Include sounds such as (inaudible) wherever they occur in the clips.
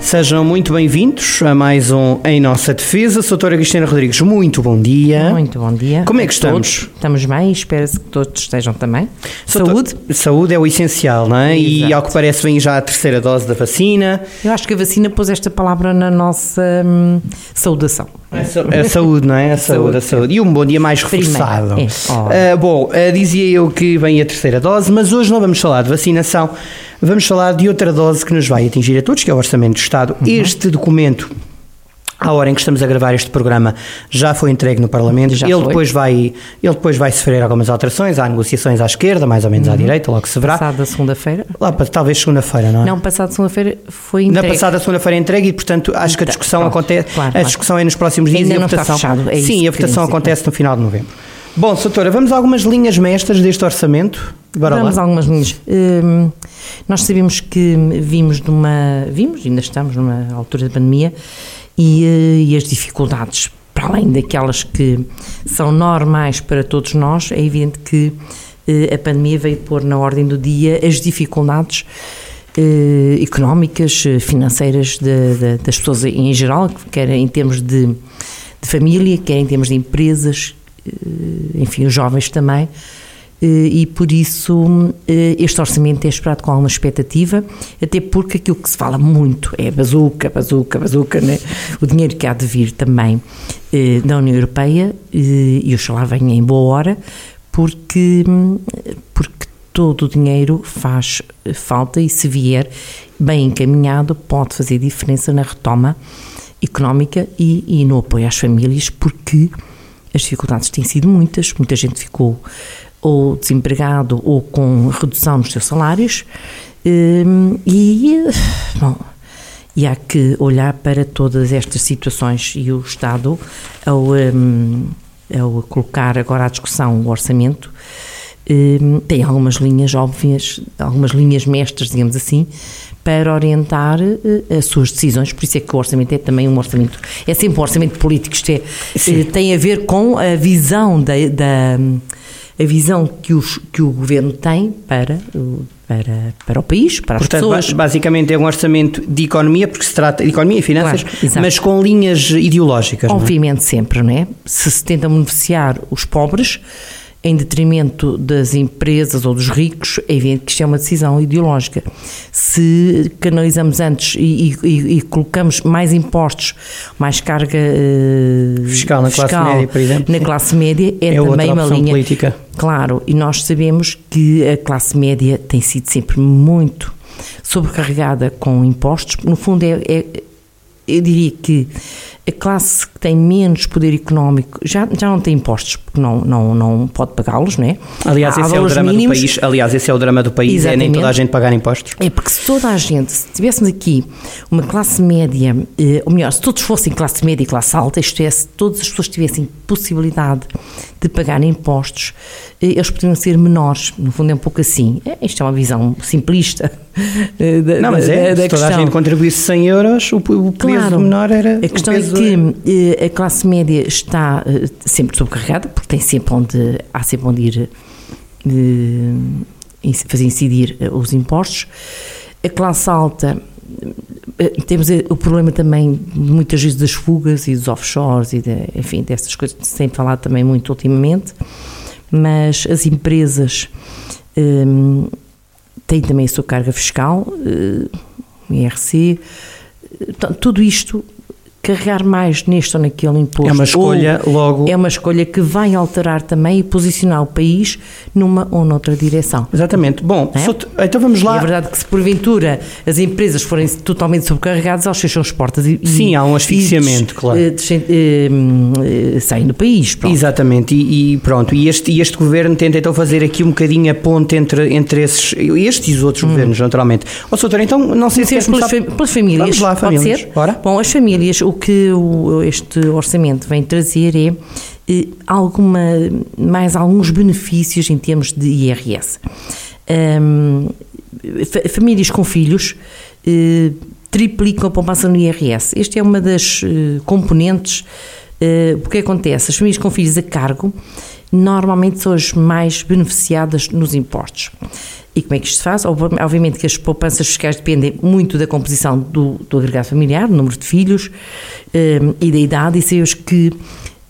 Sejam muito bem-vindos a mais um Em Nossa Defesa. Sou a doutora Cristina Rodrigues, muito bom dia. Muito bom dia. Como é que estamos? Estamos bem, espero-se que todos estejam também. Sou Saúde. Saúde é o essencial, não é? E Exato. ao que parece vem já a terceira dose da vacina. Eu acho que a vacina pôs esta palavra na nossa hum, saudação. Sa- a saúde, não é? A (laughs) saúde, a saúde. E um bom dia mais reforçado. é. Oh. Ah, bom, ah, dizia eu que vem a terceira dose, mas hoje não vamos falar de vacinação, vamos falar de outra dose que nos vai atingir a todos, que é o Orçamento do Estado. Uhum. Este documento. À hora em que estamos a gravar este programa já foi entregue no Parlamento. Já ele, foi. depois vai, ele depois vai sofrer algumas alterações. Há negociações à esquerda, mais ou menos Uhum. à direita, logo se verá. Passada segunda-feira. Lá talvez segunda-feira, não é? Não, passada segunda-feira foi Na entregue. passada segunda-feira é entregue e, portanto, acho que a Tá, discussão acontece. Claro, a claro. discussão é nos próximos dias Ainda e a não está votação. fechado, é sim, a votação dizer. acontece no final de novembro. Bom, doutora, vamos a algumas linhas mestras deste orçamento. Bora Vamos a lá. algumas linhas. Hum, nós sabemos que vimos numa. Vimos, ainda estamos numa altura da pandemia, e, eh, e as dificuldades, para além daquelas que são normais para todos nós, é evidente que eh, a pandemia veio pôr na ordem do dia as dificuldades eh, económicas, eh, financeiras de- de- das pessoas em geral, quer em termos de, de família, quer em termos de empresas, enfim, os jovens também. Eh, E por isso eh, este orçamento é esperado com alguma expectativa, até porque aquilo que se fala muito é bazuca, bazuca, bazuca, né? o dinheiro que há de vir também eh, da União Europeia, eh, e oxalá venha em boa hora, porque, porque todo o dinheiro faz eh, falta e se vier bem encaminhado pode fazer diferença na retoma económica e, e no apoio às famílias, porque as dificuldades têm sido muitas, muita gente ficou ou desempregado ou com redução nos seus salários hum, e, bom, e há que olhar para todas estas situações e o Estado, ao, hum, ao colocar agora à discussão o orçamento, hum, tem algumas linhas óbvias, algumas linhas mestras, digamos assim, para orientar eh, as suas decisões, por isso é que o orçamento é também um orçamento, é sempre um orçamento político, isto é, eh, tem a ver com a visão da, da- a visão que, os, que o governo tem para, o- para, para o país, para as Portanto, pessoas. ba- basicamente é um orçamento de economia, porque se trata de economia e finanças, Claro, mas com linhas ideológicas. não é? Obviamente sempre, não é? Se se tenta beneficiar os pobres em detrimento das empresas ou dos ricos, é evidente que isto é uma decisão ideológica. Se canalizamos antes e, e- e colocamos mais impostos, mais carga eh, Fiscal na classe média, por exemplo, na classe média, é, É também uma linha. política. Claro, e nós sabemos que a classe média tem sido sempre muito sobrecarregada com impostos. No fundo, é, é- eu diria que a classe que tem menos poder económico já, já não tem impostos, porque não, não, não pode pagá-los, não é? Aliás, Há esse é o drama mínimos. do país. Aliás, esse é o drama do país, é nem Exatamente. toda a gente pagar impostos. É porque se toda a gente, se tivéssemos aqui uma classe média, eh, ou melhor, se todos fossem classe média e classe alta, isto é, se todas as pessoas tivessem possibilidade de pagar impostos, eh, eles poderiam ser menores. No fundo é um pouco assim. É, isto é uma visão simplista eh, da, Não, mas da- é, da se toda a questão. gente contribuísse 100 euros, o, o peso Claro. menor era. A questão é peso que eh, a classe média está sempre sobrecarregada, porque tem sempre onde, há sempre onde ir eh, fazer incidir eh, os impostos. A classe alta, eh, temos o problema também, muitas vezes, das fugas e dos offshores, e de, enfim, dessas coisas que se tem falado também muito ultimamente, mas as empresas eh, têm também a sua carga fiscal, IRC, tudo isto, carregar mais neste ou naquele imposto. É uma escolha logo. É uma escolha que vai alterar também e posicionar o país numa ou noutra direção. Exatamente. Bom, É? então vamos E lá. é verdade que se porventura as empresas forem totalmente sobrecarregadas, elas fecham as portas e, e- Sim, há um asfixiamento, e, claro. eh, descem- eh, hum, eh, saem do país. pronto. Exatamente, e, e pronto, e este, e este governo tenta então fazer aqui um bocadinho a ponte entre, entre esses, estes e os outros governos, naturalmente. Ó, doutor, então não sei se Hum. Quer pelas, começar... pelas famílias. Vamos lá, famílias. Bom, as famílias, o que o- este orçamento vem trazer é eh, alguma, mais alguns benefícios em termos de IRS. Fa- famílias com filhos eh, triplicam a poupança no IRS. Esta é uma das eh, componentes, eh, porque acontece, as famílias com filhos a cargo normalmente são as mais beneficiadas nos impostos. E como é que isto se faz? Obviamente que as poupanças fiscais dependem muito da composição do, do agregado familiar, do número de filhos um, e da idade, e sabemos que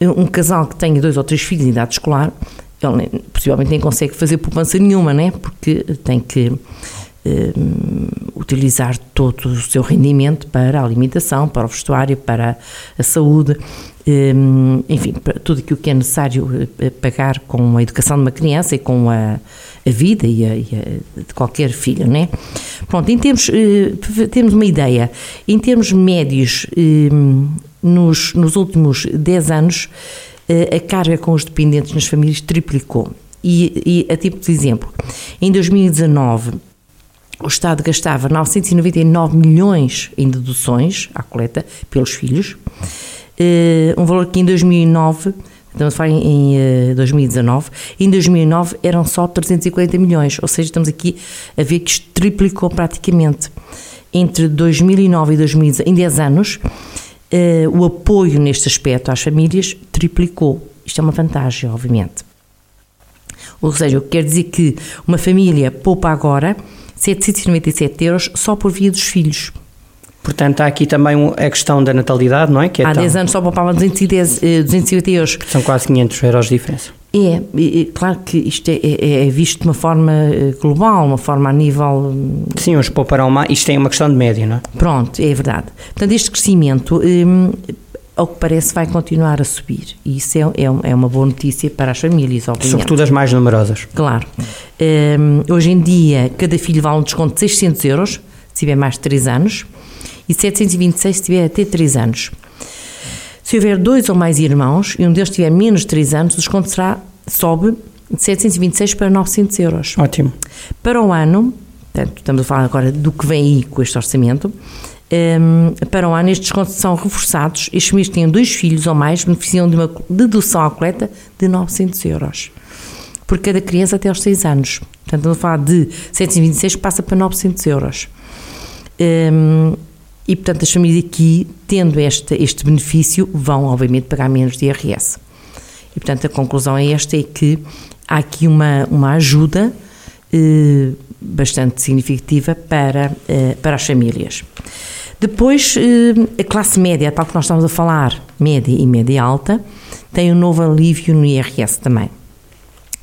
um casal que tenha dois ou três filhos em idade escolar, ele possivelmente nem consegue fazer poupança nenhuma, né? porque tem que utilizar todo o seu rendimento para a alimentação, para o vestuário, para a saúde, um, enfim, para tudo aquilo que é necessário eh, pagar com a educação de uma criança e com a, a vida e, a, e a, de qualquer filho, né? Pronto, em termos, uh, temos uma ideia, em termos médios, um, nos, nos últimos 10 anos, a carga com os dependentes nas famílias triplicou. E, e a tipo de exemplo, em 2019 o Estado gastava 999 milhões em deduções à coleta pelos filhos, eh, um valor que em 2009, estamos a falar em 2019, eh, em 2009 eram só 340 milhões, ou seja, estamos aqui a ver que isto triplicou praticamente. Entre 2009 e 2010, em 10 anos, eh, o apoio neste aspecto às famílias triplicou. Isto é uma vantagem, obviamente. Ou seja, o que quer dizer que uma família poupa agora 797 euros só por via dos filhos. Portanto, há aqui também a questão da natalidade, não é? Que é há tão... 10 anos só poupava 210, 250 euros. São quase 500 euros de diferença. É, é, claro que isto é, é, é, visto de uma forma eh, global, uma forma a nível. Hum, Sim, uns pouparão mais. Isto é uma questão de média, não é? Pronto, é verdade. Portanto, este crescimento hum, ao que parece, vai continuar a subir. E isso é, é, é uma boa notícia para as famílias, obviamente. Sobretudo as mais numerosas. Claro. Um, hoje em dia, cada filho vale um desconto de 600 euros, se tiver mais de 3 anos, e 726 se tiver até 3 anos. Se houver dois ou mais irmãos e um deles tiver menos de 3 anos, o desconto será, sobe de 726 para 900 euros. Ótimo. Para o ano, portanto, estamos a falar agora do que vem aí com este orçamento, um, para o ano, estes descontos são reforçados. Estes famílias que têm dois filhos ou mais beneficiam de uma dedução à coleta de 900 euros por cada criança até aos 6 anos. Portanto, estamos a falar de 726 que passa para 900 euros. Um, e, portanto, as famílias aqui, tendo este, este benefício, vão, obviamente, pagar menos de IRS. E, portanto, a conclusão é esta, é que há aqui uma, uma ajuda eh, bastante significativa para, eh, para as famílias. Depois, eh, a classe média, tal que nós estamos a falar, média e média alta, tem um novo alívio no IRS também.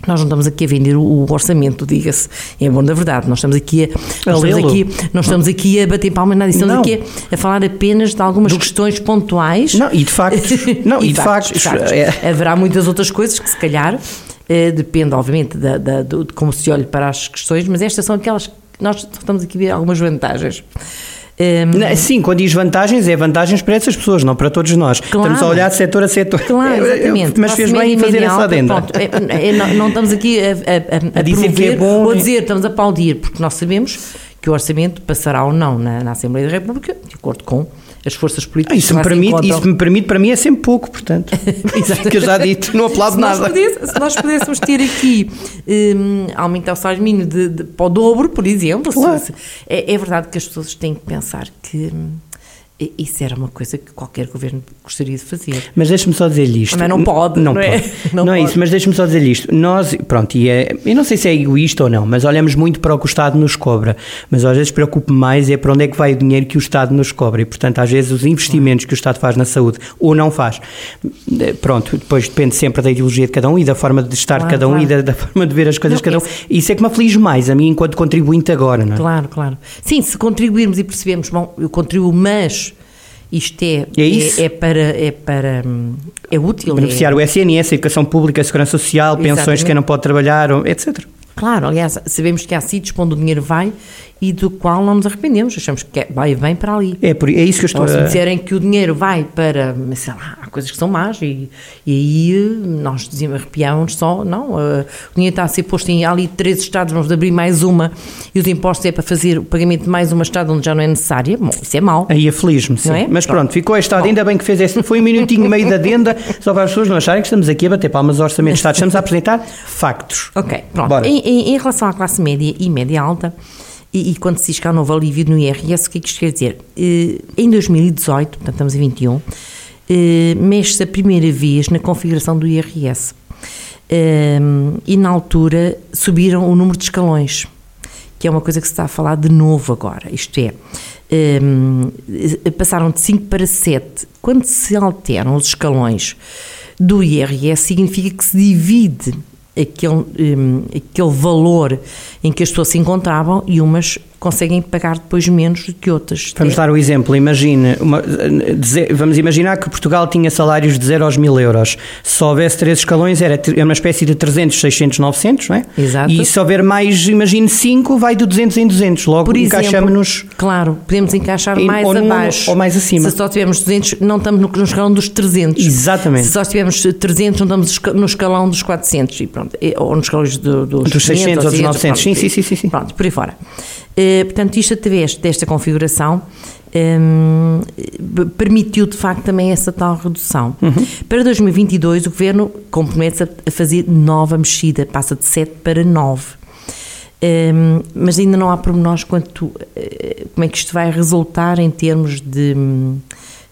Nós não estamos aqui a vender o orçamento, diga-se, é bom da verdade. Nós estamos aqui a, nós estamos aqui, nós estamos aqui a bater palmas, nada, estamos não. aqui a, a, falar apenas de algumas Do, questões pontuais. Não, e de facto, (laughs) não, e, e de facto, é. haverá muitas outras coisas que se calhar eh, depende, obviamente, da, da, de como se olha para as questões, mas estas são aquelas que nós estamos aqui a ver algumas vantagens. Um, Sim, quando diz vantagens, é vantagens para essas pessoas, não para todos nós. Claro, estamos a olhar setor a setor. Claro, exatamente. Mas fez bem em fazer essa adenda. Pronto, é, é, não, não, estamos aqui a, a, a, a dizer que é bom, ou a dizer, estamos a aplaudir, porque nós sabemos que o orçamento passará ou não na, na Assembleia da República, de acordo com as forças políticas. Ah, isso, me permite, isso me permite, para mim é sempre pouco, portanto. (laughs) que eu já dito, não aplaudo se nada. Nós se nós pudéssemos ter aqui um, aumentar o salário mínimo de, de, para o dobro, por exemplo, claro. se, é, é, verdade que as pessoas têm que pensar que. Isso era uma coisa que qualquer governo gostaria de fazer. Mas deixe-me só dizer-lhe isto. Mas não pode, não, não é? Pode. (laughs) Não, não é isso, mas deixe-me só dizer-lhe isto. Nós, pronto, e é, eu não sei se é egoísta ou não, mas olhamos muito para o que o Estado nos cobra. Mas às vezes preocupa mais é para onde é que vai o dinheiro que o Estado nos cobra. E, portanto, às vezes os investimentos que o Estado faz na saúde ou não faz, eh, pronto, depois depende sempre da ideologia de cada um e da forma de estar claro, de cada um claro. e da, da, forma de ver as coisas de cada um. Isso é que me aflige mais, a mim, enquanto contribuinte agora, não é? Claro, claro. Sim, se contribuirmos e percebermos, bom, eu contribuo, mas isto é, é, é, é, para. É, para, é útil. Beneficiar é, o SNS, a educação pública, a segurança social, Exatamente. pensões de quem não pode trabalhar, etc. Claro, aliás, sabemos que há sítios para onde o dinheiro vai e do qual não nos arrependemos, achamos que é, vai bem para ali. É, por, é isso que eu estou Ou se disserem que o dinheiro vai para, sei lá, há coisas que são más e, e aí nós dizíamos, arrepiávamos só, não, uh, o dinheiro está a ser posto em ali três estados, vamos abrir mais uma e os impostos é para fazer o pagamento de mais uma estado onde já não é necessária, bom, isso é mau. Aí aflige-me, sim. É? Mas pronto, pronto ficou estado, ainda bem que fez esse, foi um minutinho e meio da adenda, (laughs) só para as pessoas não acharem que estamos aqui a bater palmas ao orçamento de Estado, estamos a apresentar factos. Ok, pronto. Em, em, em relação à classe média e média alta, e, e, quando se diz que há novo alívio no IRS, o que é que isto quer dizer? Eh, em 2018, portanto estamos em 21, eh, mexe-se a primeira vez na configuração do IRS. Um, e na altura subiram o número de escalões, que é uma coisa que se está a falar de novo agora. Isto é, passaram de 5 para 7. Quando se alteram os escalões do IRS, significa que se divide aquele, um, aquele valor em que as pessoas se encontravam e umas conseguem pagar depois menos do que outras. Vamos dar o um exemplo. Imagine, uma, vamos imaginar que Portugal tinha salários de 0 aos 1000 euros. Se houvesse três escalões, era uma espécie de 300, 600, 900, não é? Exato. E se houver mais, imagine 5, vai de 200 em 200. Logo encaixamos-nos. Claro, podemos encaixar mais ou abaixo. ou mais acima. Se só tivermos 200, não estamos no, no escalão dos 300. Exatamente. Se só tivermos 300, não estamos no escalão dos 400. E pronto, ou nos escalões do, dos, dos 600 ou dos 900. Pronto, sim, sim, sim, sim. Pronto, por aí fora. Uh, portanto, isto através desta configuração um, permitiu de facto também essa tal redução. Uhum. Para 2022, o Governo compromete-se a fazer nova mexida, passa de 7 para 9. Um, mas ainda não há pormenores quanto uh, como é que isto vai resultar em termos de.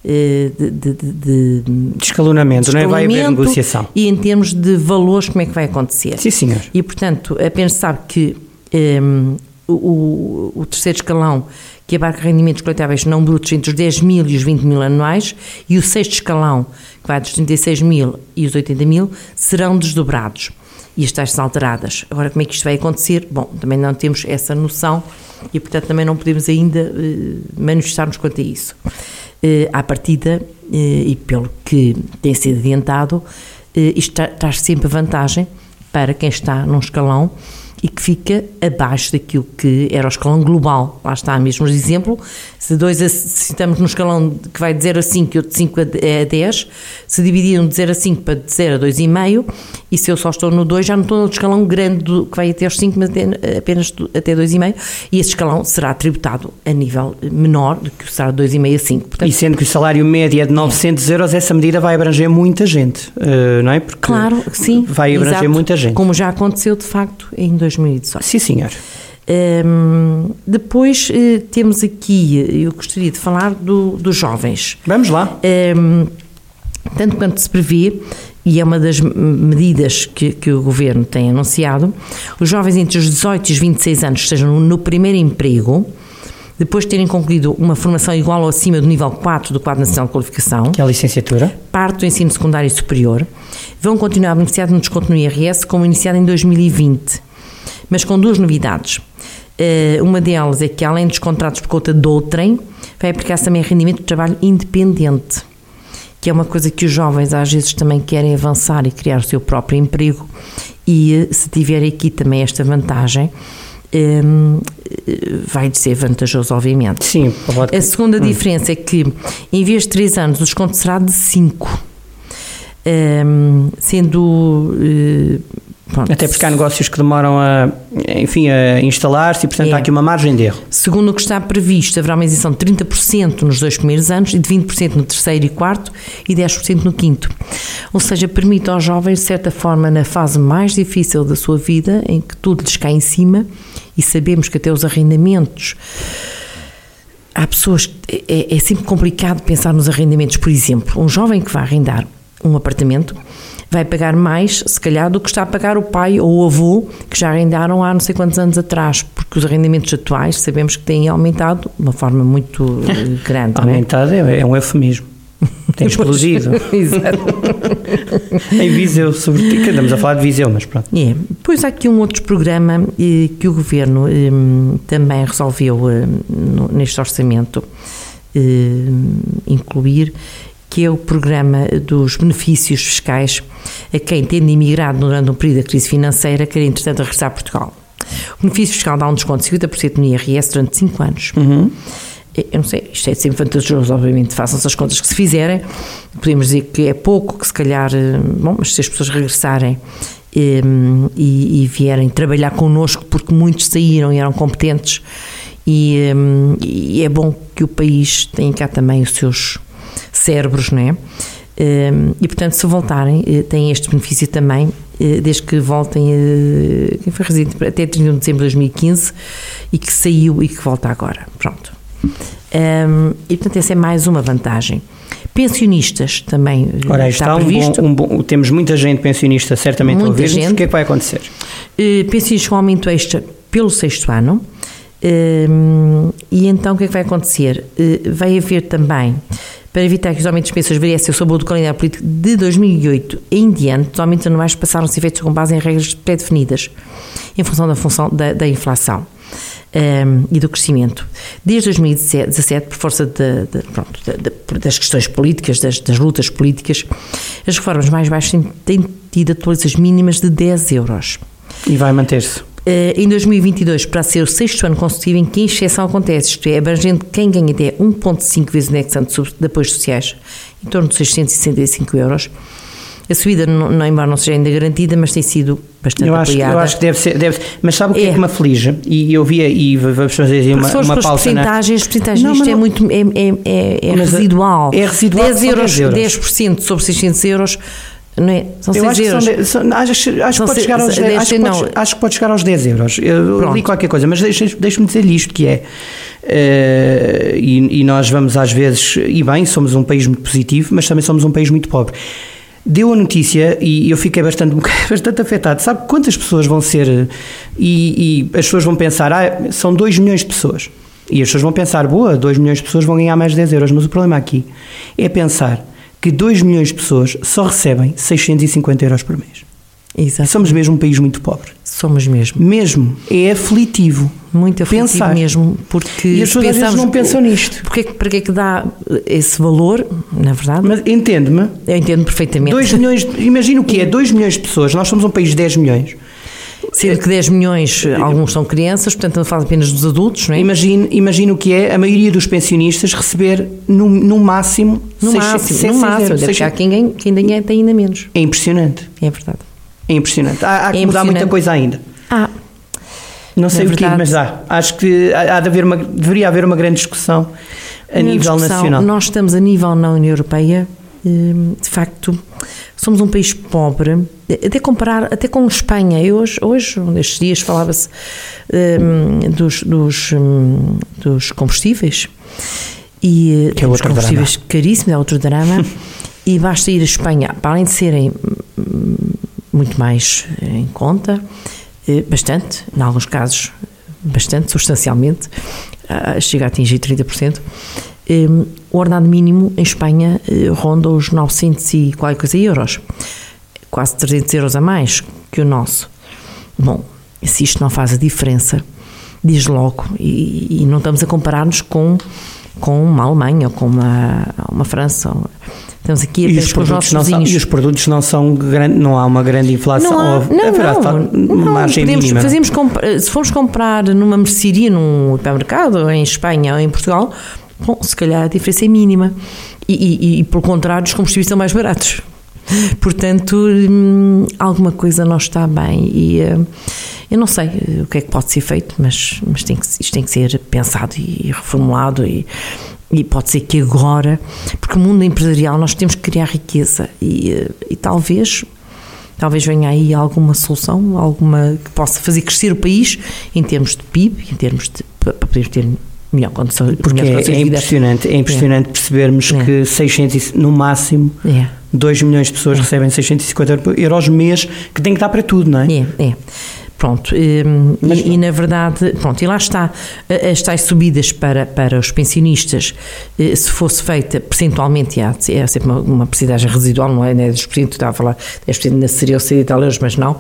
De, de, de, de, escalonamento, não é? Vai haver negociação. E em termos de valores, como é que vai acontecer? Sim, senhor. E, portanto, apenas sabe que um, o, o, terceiro escalão, que abarca rendimentos coletáveis não brutos entre os 10 mil e os 20 mil anuais, e o sexto escalão, que vai dos 36 mil e os 80 mil, serão desdobrados e as taxas alteradas. Agora, como é que isto vai acontecer? Bom, também não temos essa noção e, portanto, também não podemos ainda eh, manifestar-nos quanto a isso. Eh, à partida, eh, e pelo que tem sido adiantado, eh, isto traz sempre vantagem para quem está num escalão e que fica abaixo daquilo que era o escalão global. Lá está, mesmo exemplo, se, dois a, se estamos no escalão que vai de 0 a 5 e outro de 5 a 10, se dividiram de 0 a 5 para de 0 a 2,5, e se eu só estou no 2, já não estou no escalão grande do, que vai até aos 5, mas até, apenas até 2,5, e esse escalão será tributado a nível menor do que o salário de 2,5 a 5. Portanto, e sendo que o salário médio é de 900 euros, essa medida vai abranger muita gente, eh, não é? Porque claro, sim. Vai abranger exato, muita gente. Como já aconteceu, de facto, em 2018. Sim, senhor. Um, depois uh, temos aqui, eu gostaria de falar do, dos jovens. Vamos lá. Um, tanto quanto se prevê, e é uma das medidas que, que, o Governo tem anunciado, os jovens entre os 18 e os 26 anos estejam no, no primeiro emprego, depois de terem concluído uma formação igual ou acima do nível 4 do Quadro Nacional de Qualificação, que é a licenciatura, parte do ensino secundário e superior, vão continuar a beneficiar de um desconto no IRS como iniciado em 2020, mas com duas novidades. Uh, uma delas é que, além dos contratos por conta de outrem, vai aplicar-se também rendimento de trabalho independente, que é uma coisa que os jovens às vezes também querem avançar e criar o seu próprio emprego, e eh, se tiver aqui também esta vantagem, um, eh, vai ser vantajoso, obviamente. Sim, pode... A segunda hum. diferença é que, em vez de 3 anos, o desconto será de 5. Um, sendo uh, Pronto. Até porque há negócios que demoram a, enfim, a instalar-se e, portanto, é. há aqui uma margem de erro. Segundo o que está previsto, haverá uma isenção de 30% nos dois primeiros anos e de 20% no terceiro e quarto e 10% no quinto. Ou seja, permite aos jovens, de certa forma, na fase mais difícil da sua vida, em que tudo lhes cai em cima e sabemos que até os arrendamentos há pessoas é, é, sempre complicado pensar nos arrendamentos. Por exemplo, um jovem que vai arrendar um apartamento vai pagar mais, se calhar, do que está a pagar o pai ou o avô, que já arrendaram há não sei quantos anos atrás, porque os arrendamentos atuais sabemos que têm aumentado de uma forma muito eh, grande. É? aumentado é? é um eufemismo. (laughs) Tem explodido. (laughs) Exato. (laughs) em Viseu, sobretudo, que andamos a falar de Viseu, mas pronto. É. Depois há aqui um outro programa eh, que o Governo eh, também resolveu eh, no, neste orçamento eh, incluir, que é o programa dos benefícios fiscais a quem, tendo imigrado durante um período da crise financeira, quer entretanto regressar a Portugal. O benefício fiscal dá um desconto de 50% no IRS durante 5 anos. Uhum. Eu não sei, isto é sempre vantajoso, obviamente, façam-se as contas que se fizerem. Podemos dizer que é pouco, que se calhar, eh, bom, mas se as pessoas regressarem ehm, e, e, vierem trabalhar connosco, porque muitos saíram e eram competentes, e, ehm, e é bom que o país tenha cá também os seus cérebros, não é? Ehm, e portanto, se voltarem, eh, têm este benefício também, eh, desde que voltem, eh, quem foi residente até 31 de dezembro de 2015 e que saiu e que volta agora. Pronto. Um, ehm, e portanto, essa é mais uma vantagem. Pensionistas também Ora, está, está um previsto. bom, um bom- temos muita gente pensionista certamente Muita a gente. O que é que vai acontecer? Pensionistas com aumento extra pelo sexto ano. E então o que é que vai acontecer? Eh, vai haver também, para evitar que os aumentos de pensões variassem sobre o calendário político de 2008 em diante, os aumentos anuais passaram a ser feitos com base em regras pré-definidas, em função da, função da, da inflação. eh, e do crescimento. Desde 2017, por força de- de- pronto, de- das questões políticas, das, das lutas políticas, as reformas mais baixas têm, têm tido atualizações mínimas de 10 euros. E vai manter-se. Eh, em 2022, para ser o sexto ano consecutivo em que a exceção acontece, isto é, abrangendo quem ganha até 1,5 vezes o indexante de apoios sociais, em torno de 665 euros. A subida, não, não, embora não seja ainda garantida, mas tem sido bastante Eu acho, apoiada. eu acho que deve ser. Deve, mas sabe o que é, É. que me aflige? E eu via, e vamos fazer aí uma, uma pausa. na- porcentagens, as porcentagens Não, isto mas é não- muito é, é, é, é a- residual. é residual, 10 são euros, 10 euros. 10% sobre 600 euros, não é? São Eu 6 acho que, euros. são de- são- acho, acho que pode chegar aos 10, deve acho, que pode, acho que pode chegar aos 10 euros. Eu Pronto. li qualquer coisa, mas deixe-me dizer-lhe isto que é. eh, e, e nós vamos às vezes, e bem, somos um país muito positivo, mas também somos um país muito pobre. Deu a notícia e eu fiquei bastante, (laughs) bastante afetado. Sabe quantas pessoas vão ser? E, e as pessoas vão pensar, ah, são 2 milhões de pessoas. E as pessoas vão pensar, boa, 2 milhões de pessoas vão ganhar mais de 10 euros. Mas o problema aqui é pensar que 2 milhões de pessoas só recebem 650 euros por mês. Exato. Somos mesmo um país muito pobre. Somos mesmo. Mesmo. É aflitivo. Muito aflitivo Pensar. mesmo, porque E as pessoas às vezes pensamos, não pensam nisto. Porque, é que- para que é que dá esse valor, na verdade? Mas entende-me, eu entendo perfeitamente. 2 milhões, imagina o que é, 2 milhões de pessoas, nós somos um país de 10 milhões. Sendo que 10 milhões, alguns são crianças, portanto não fala apenas dos adultos, não é? Imagine o que é a maioria dos pensionistas receber no, no máximo No 600, máximo, 600 no máximo. Deve que há 600. quem, quem ganha tem ainda menos. É impressionante. É verdade. É impressionante. Há, há que É mudar muita coisa ainda. Ah, Não sei Na o que, mas há. Acho que há de haver uma, deveria haver uma grande discussão a na nível discussão, nacional. Nós estamos a nível na União Europeia, hum, de facto, somos um país pobre, até comparar, até com Espanha. Eu hoje, hoje nestes dias, falava-se hum, dos, dos, hum, dos combustíveis. E, Que é outro combustíveis caríssimos, é outro drama. (laughs) e basta ir a Espanha, para além de serem hum, muito mais em conta, eh, bastante, em alguns casos, bastante, substancialmente, chega a atingir 30%. Eh, O ordenado mínimo em Espanha eh, ronda os 900 e qualquer coisa euros, quase 300 euros a mais que o nosso. Bom, se isto não faz a diferença, diz logo, e, e não estamos a comparar-nos com, com uma Alemanha ou com uma, uma França. Estamos aqui E os, produtos não são, e os produtos não são grande, não há uma grande inflação. Não há, não, haverá, não, tal, não, margem podemos, mínima. não é? fazemos se formos comprar numa mercearia, num supermercado, em Espanha ou em Portugal, bom, se calhar a diferença é mínima. E, e, e, pelo contrário, os combustíveis são mais baratos. (laughs) Portanto, hum, alguma coisa não está bem. E eh, eu não sei eh, o que é que pode ser feito, mas, mas tem que, isto tem que ser pensado e reformulado. E, e pode ser que agora, porque o mundo empresarial nós temos que criar riqueza e, eh, e talvez Talvez venha aí alguma solução, alguma que possa fazer crescer o país em termos de PIB, em termos de para podermos ter melhor condição, Porque é, condições é impressionante, é impressionante percebermos É. que 600, e- no máximo É, 2 milhões de pessoas recebem 650 euros mês, que tem que dar para tudo, não é? é, é. Pronto, hum, Mas- e, e na verdade, pronto, e lá está, as tais subidas para, para os pensionistas, eh, se fosse feita percentualmente, há, é sempre uma, uma percentagem residual, não é, não é 10%, estava a falar 10% ainda seria o 100 e tal euros, mas não,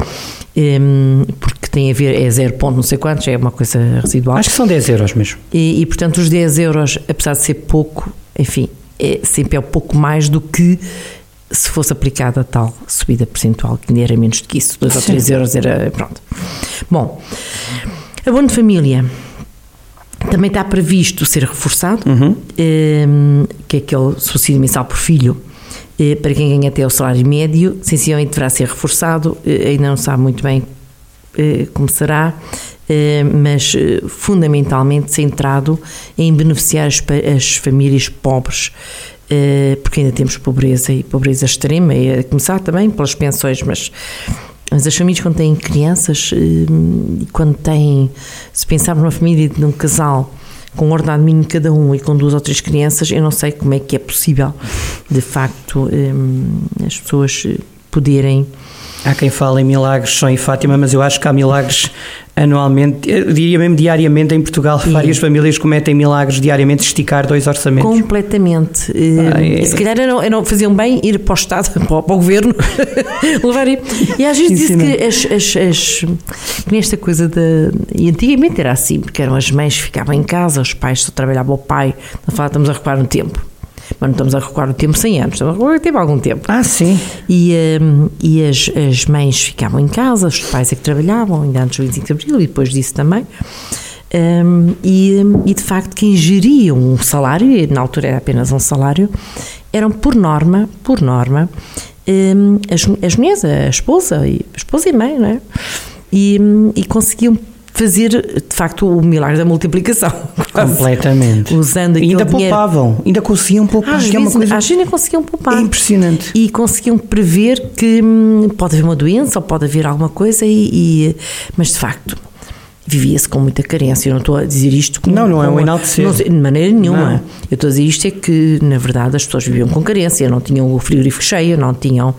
hum, porque tem a ver, é 0 ponto não sei quantos, é uma coisa residual. Acho que são 10 euros mesmo. E, e, portanto, os 10 euros, apesar de ser pouco, enfim, é, sempre é um pouco mais do que se fosse aplicada a tal subida percentual, que era menos do que isso, 2 ou Sim. 3 euros era. Pronto. Bom, abono de família também está previsto ser reforçado, Uhum. ehm, que é aquele subsídio mensal por filho. eh, Para quem ganha até o salário médio, sensivelmente deverá ser reforçado, eh, ainda não sabe muito bem eh, como será, eh, mas eh, fundamentalmente centrado em beneficiar as, famílias pobres, porque ainda temos pobreza e pobreza extrema, e a começar também pelas pensões, mas, mas as famílias quando têm crianças quando têm, se pensarmos numa família de um casal com um ordenado mínimo cada um e com duas ou três crianças, eu não sei como é que é possível, de facto, as pessoas poderem Há quem fale em milagres só em Fátima, mas eu acho que há milagres anualmente, eu diria mesmo diariamente em Portugal, várias famílias cometem milagres diariamente, esticar dois orçamentos. Completamente. Ah, é. Se calhar não, não faziam bem ir para o Estado, (laughs) para o, para o Governo, (laughs) levar E às vezes diz que as, as, as, nesta coisa de. E antigamente era assim, porque eram as mães que ficavam em casa, os pais só trabalhavam o pai, não estamos a recuar no tempo mas não estamos a recuar o tempo 100 anos, estamos a recuar o tempo algum tempo. Ah, sim. E, um, e as, as mães ficavam em casa, os pais é que trabalhavam, ainda antes do 25 de Abril e depois disso também. Um, e, e, de facto quem geria um salário, e na altura era apenas um salário, eram por norma, por norma, um, as, as mulheres, a esposa, a esposa e mãe, não é? E, e conseguiam fazer de facto o milagre da multiplicação. (laughs) Completamente. Usando e ainda dinheiro. poupavam, ainda conseguiam poupar. Às, é vezes, coisa... às vezes conseguiam poupar. É impressionante. E conseguiam prever que hum, pode haver uma doença ou pode haver alguma coisa, e, e mas de facto vivia-se com muita carência. Eu não estou a dizer isto como. Não, não é um enaltecer. de maneira nenhuma. Não. Eu estou a dizer isto é que, na verdade, as pessoas viviam com carência, não tinham o frigorífico cheio, não tinham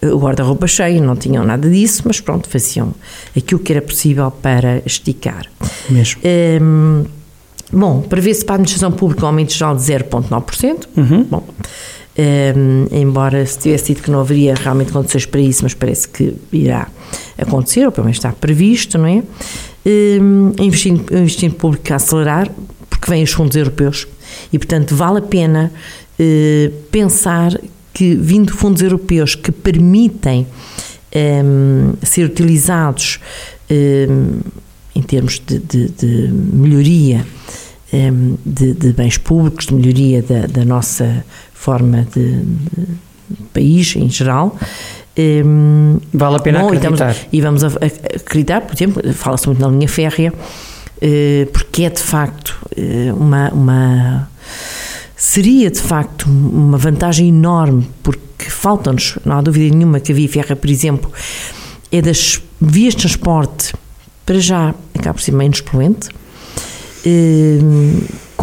eh, o guarda-roupa cheio, não tinham nada disso, mas pronto, faziam aquilo que era possível para esticar. Mesmo. Um, bom, prevê-se para a administração pública um aumento geral de 0,9%. Uhum. Bom. Um, embora se tivesse dito que não haveria realmente condições para isso, mas parece que irá acontecer, ou pelo menos está previsto, não é? Um, investimento, investimento público a acelerar, porque vêm os fundos europeus e, portanto, vale a pena uh, pensar que, vindo fundos europeus que permitem um, ser utilizados um, em termos de, de, de melhoria de, de, bens públicos, de melhoria da, da nossa forma de país em geral. Um, vale a pena bom, acreditar. E, vamos, e vamos a, a acreditar, por exemplo, fala-se muito na linha férrea, uh, porque é de facto uh, uma, uma. Seria de facto uma vantagem enorme, porque faltam-nos, não há dúvida nenhuma que a via férrea, por exemplo, é das vias de transporte, para já acaba por ser menos poluente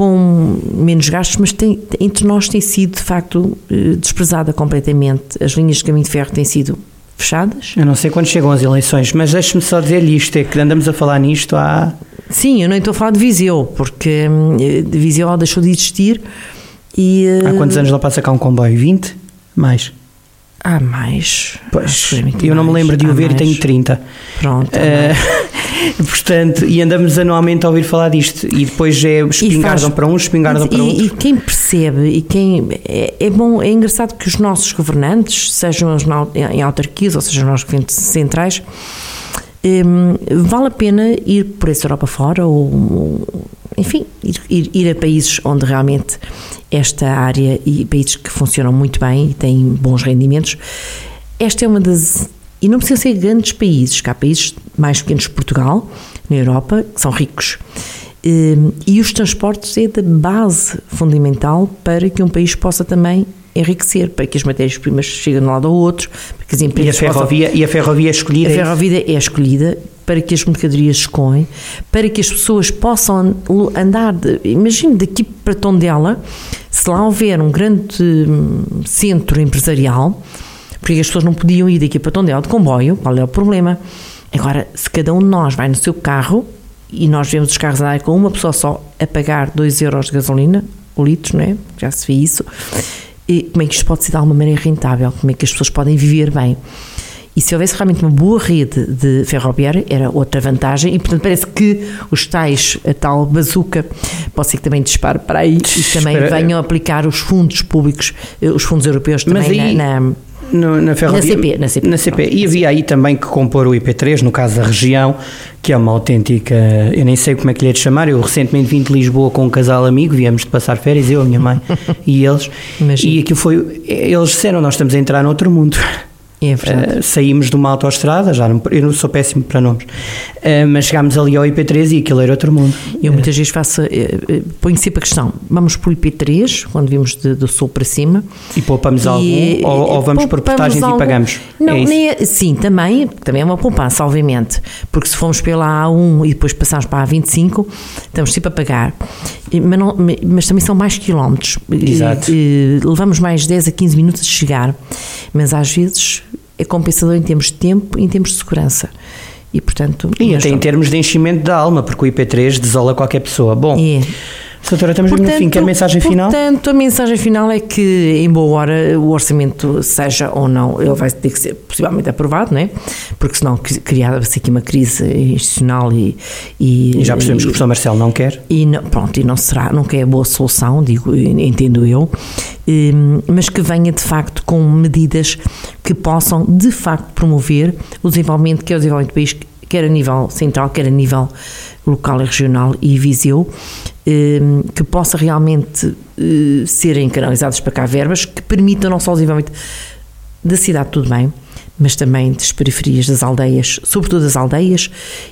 com menos gastos, mas tem, entre nós tem sido de facto eh, desprezada completamente. As linhas de caminho de ferro têm sido fechadas. Eu não sei quando chegam as eleições, mas deixe-me só dizer-lhe isto: é que andamos a falar nisto há. Sim, eu não estou a falar de Viseu, porque hum, de Viseu deixou de existir. E, há quantos anos lá passa cá um comboio? 20? Mais? Há mais. Pois, eu não me lembro de o ver e tenho 30. Pronto. Uh, (laughs) Portanto, e andamos anualmente a ouvir falar disto e depois é espingardam faz, para uns, espingardam para outros. E quem percebe e quem é, é, bom, é engraçado que os nossos governantes, sejam os em autarquias ou sejam os governos centrais, um, vale a pena ir por essa Europa fora ou, enfim, ir, ir, a países onde realmente esta área e países que funcionam muito bem e têm bons rendimentos. Esta é uma das e não precisam ser grandes países, que há países mais pequenos que Portugal, na Europa, que são ricos. Hum, e os transportes é da base fundamental para que um país possa também enriquecer, para que as matérias-primas cheguem de um lado ao outro, para que as empresas e a ferrovia, possam... E a ferrovia é escolhida? A ferrovia é escolhida para que as mercadorias escoem, para que as pessoas possam andar, de, imagine daqui para Tondela, se lá houver um grande hum, centro empresarial, porque as pessoas não podiam ir daqui para Tondela de comboio, qual é o problema? Agora, se cada um de nós vai no seu carro e nós vemos os carros a com uma pessoa só a pagar 2 euros de gasolina, o litro, não é? Já se vê isso. E como é que isto pode ser de alguma maneira rentável? Como é que as pessoas podem viver bem? E se houvesse realmente uma boa rede de ferroviária, era outra vantagem. E, portanto, parece que os tais, a tal bazuca, pode ser que também dispare para aí e também venham aplicar os fundos públicos, eh, os fundos europeus também aí, na, na no, na ferrovia. Na CP, na CP. Na CP. E havia aí também que compor o IP3, no caso da região, que é uma autêntica. Eu nem sei como é que lhe é de chamar. Eu recentemente vim de Lisboa com um casal amigo, viemos de passar férias, eu, a minha mãe (laughs) e eles. Imagina. E aquilo foi. Eles disseram: Nós estamos a entrar noutro mundo. É. Uh, saímos de uma autoestrada, já não, eu não sou péssimo para nomes, uh, mas chegámos ali ao IP3 e aquilo era outro mundo. Eu muitas vezes faço, uh, ponho sempre a questão, vamos para o IP3, quando vimos de, do sul para cima. E poupamos e, algum, ou, ou vamos por portagens algum, e pagamos? Não, é nem é, sim, também, também é uma poupança, obviamente, porque se formos pela A1 e depois passarmos para a A25, estamos sempre a pagar, mas, não, mas também são mais quilómetros. Exato. levamos mais 10 a 15 minutos de chegar, mas às vezes é compensador em termos de tempo e em termos de segurança. E, portanto, e até em termos de enchimento da alma, porque o IP3 desola qualquer pessoa. Bom, é. Doutora, estamos portanto, no fim. Quer mensagem final? Portanto, a mensagem final é que, em boa hora, o orçamento seja ou não, ele vai ter que ser possivelmente aprovado, não é? Porque senão criava-se aqui uma crise institucional e, e, e. já percebemos e, que o professor Marcelo não quer. E não, pronto, e não será, não quer a boa solução, digo, entendo eu, mas que venha de facto com medidas que possam de facto promover o desenvolvimento, que é o desenvolvimento do país, quer a nível central, quer a nível local e regional e Viseu, que possa realmente eh, serem canalizados para cá verbas que permitam não só o desenvolvimento da cidade, tudo bem, mas também das periferias das aldeias, sobretudo das aldeias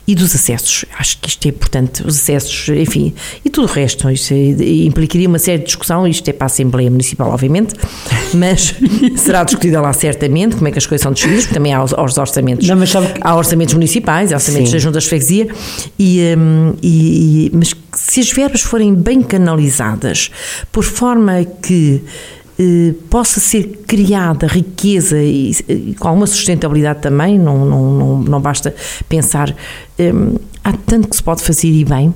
e dos acessos. Acho que isto é importante, os acessos, enfim, e tudo o resto. Isto implicaria uma série de discussão, isto é para a Assembleia Municipal, obviamente, (laughs) mas (laughs) será discutida lá certamente como é que as coisas são decididas, porque também há os, os orçamentos, Não, que... há orçamentos municipais, há orçamentos Sim. das juntas de freguesia, e, um, e, e, mas se as verbas forem bem canalizadas, por forma que eh, possa ser criada riqueza e, e, com alguma sustentabilidade também, não, não, não, não basta pensar, eh, há tanto que se pode fazer e bem.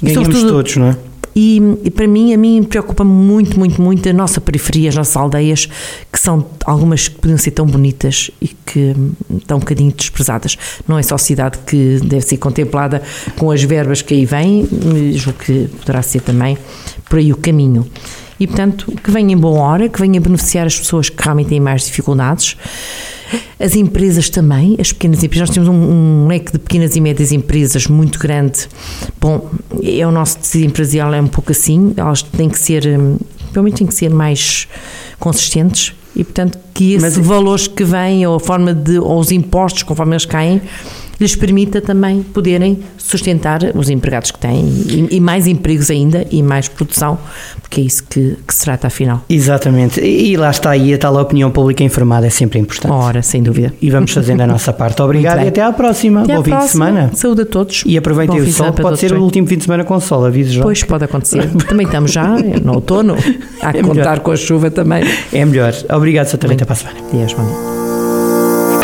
Ganhamos todos, não é? E, e, para mim, a mim preocupa muito, muito, muito a nossa periferia, as nossas aldeias, que são algumas que podiam ser tão bonitas e que estão um bocadinho desprezadas. Não é só a cidade que deve ser contemplada com as verbas que aí vêm, julgo que poderá ser também por aí o caminho e, portanto, que venha em boa hora, que venha beneficiar as pessoas que realmente têm mais dificuldades. As empresas também, as pequenas empresas, nós temos um, um, leque de pequenas e médias empresas muito grande. Bom, é o nosso tecido empresarial é um pouco assim, elas têm que ser, hum, pelo menos têm que ser mais consistentes e, portanto, que esses valores que vêm, ou a forma de, ou os impostos, conforme eles caem, lhes permita também poderem sustentar os empregados que têm e, e mais empregos ainda e mais produção, porque é isso que, que se trata afinal. Exatamente, e lá está aí a tal opinião pública informada é sempre importante. Ora, sem dúvida. E vamos fazendo a (laughs) nossa parte. Obrigado e até à próxima. Até Bom fim próxima. de semana. Saúde a todos. E aproveitem o sol, pode ser o último fim de semana com sol, aviso já. Pois pode acontecer. (laughs) também estamos já no outono, a é contar melhor. com a chuva também. É melhor. Obrigado, Sr. Até para a semana. Dias, bom dia.